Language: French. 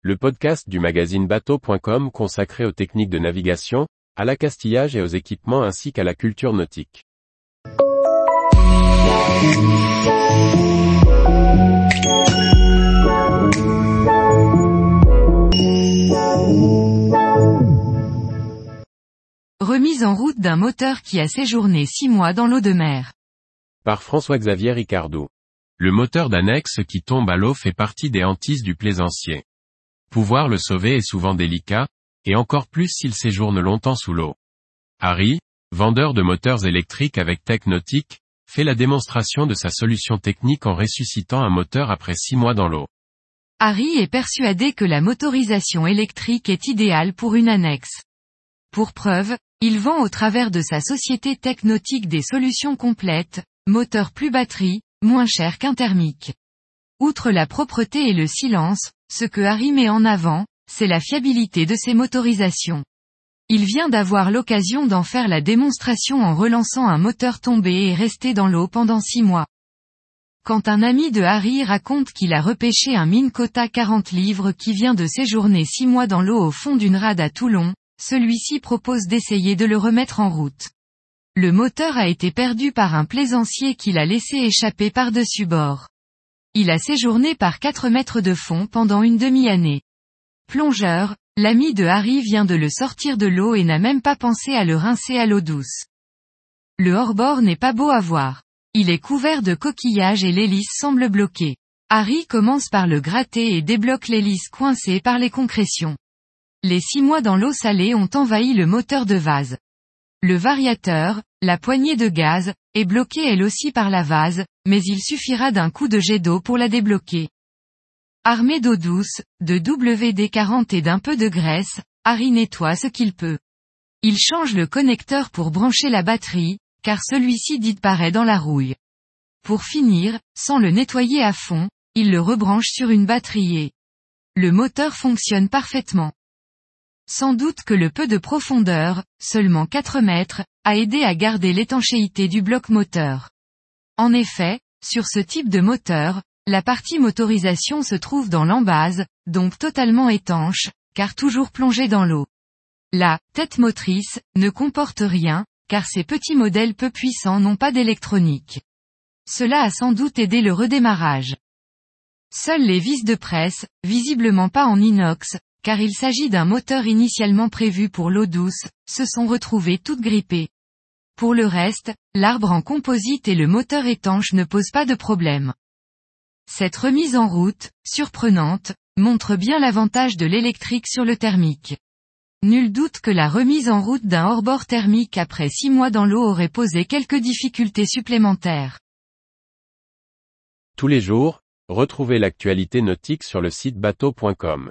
le podcast du magazine bateau.com consacré aux techniques de navigation, à l'accastillage et aux équipements ainsi qu'à la culture nautique. Remise en route d'un moteur qui a séjourné six mois dans l'eau de mer. Par François-Xavier Ricardou. Le moteur d'annexe qui tombe à l'eau fait partie des hantises du plaisancier. Pouvoir le sauver est souvent délicat, et encore plus s'il séjourne longtemps sous l'eau. Harry, vendeur de moteurs électriques avec Tech Nautique, fait la démonstration de sa solution technique en ressuscitant un moteur après six mois dans l'eau. Harry est persuadé que la motorisation électrique est idéale pour une annexe. Pour preuve, il vend au travers de sa société Tech Nautique des solutions complètes, moteur plus batterie, moins cher qu'un thermique. Outre la propreté et le silence, ce que Harry met en avant, c'est la fiabilité de ses motorisations. Il vient d'avoir l'occasion d'en faire la démonstration en relançant un moteur tombé et resté dans l'eau pendant six mois. Quand un ami de Harry raconte qu'il a repêché un Mine 40 livres qui vient de séjourner six mois dans l'eau au fond d'une rade à Toulon, celui-ci propose d'essayer de le remettre en route. Le moteur a été perdu par un plaisancier qu'il a laissé échapper par-dessus bord. Il a séjourné par 4 mètres de fond pendant une demi-année. Plongeur, l'ami de Harry vient de le sortir de l'eau et n'a même pas pensé à le rincer à l'eau douce. Le hors-bord n'est pas beau à voir. Il est couvert de coquillages et l'hélice semble bloquée. Harry commence par le gratter et débloque l'hélice coincée par les concrétions. Les six mois dans l'eau salée ont envahi le moteur de vase. Le variateur, la poignée de gaz, est bloquée elle aussi par la vase, mais il suffira d'un coup de jet d'eau pour la débloquer. Armé d'eau douce, de WD-40 et d'un peu de graisse, Harry nettoie ce qu'il peut. Il change le connecteur pour brancher la batterie, car celui-ci disparaît dans la rouille. Pour finir, sans le nettoyer à fond, il le rebranche sur une batterie et le moteur fonctionne parfaitement. Sans doute que le peu de profondeur, seulement 4 mètres, a aidé à garder l'étanchéité du bloc moteur. En effet, sur ce type de moteur, la partie motorisation se trouve dans l'embase, donc totalement étanche, car toujours plongée dans l'eau. La tête motrice ne comporte rien, car ces petits modèles peu puissants n'ont pas d'électronique. Cela a sans doute aidé le redémarrage. Seules les vis de presse, visiblement pas en inox, car il s'agit d'un moteur initialement prévu pour l'eau douce, se sont retrouvées toutes grippées. Pour le reste, l'arbre en composite et le moteur étanche ne posent pas de problème. Cette remise en route, surprenante, montre bien l'avantage de l'électrique sur le thermique. Nul doute que la remise en route d'un hors-bord thermique après six mois dans l'eau aurait posé quelques difficultés supplémentaires. Tous les jours, retrouvez l'actualité nautique sur le site bateau.com.